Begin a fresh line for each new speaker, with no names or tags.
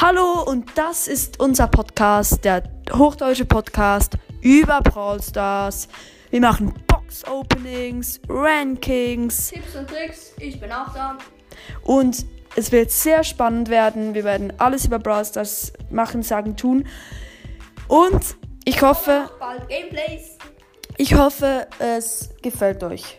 Hallo und das ist unser Podcast, der hochdeutsche Podcast über Brawl Stars. Wir machen Box Openings, Rankings
Tipps und Tricks, ich bin auch da.
und es wird sehr spannend werden. Wir werden alles über Brawl Stars machen, sagen, tun. Und ich hoffe,
Bald Gameplays.
ich hoffe, es gefällt euch.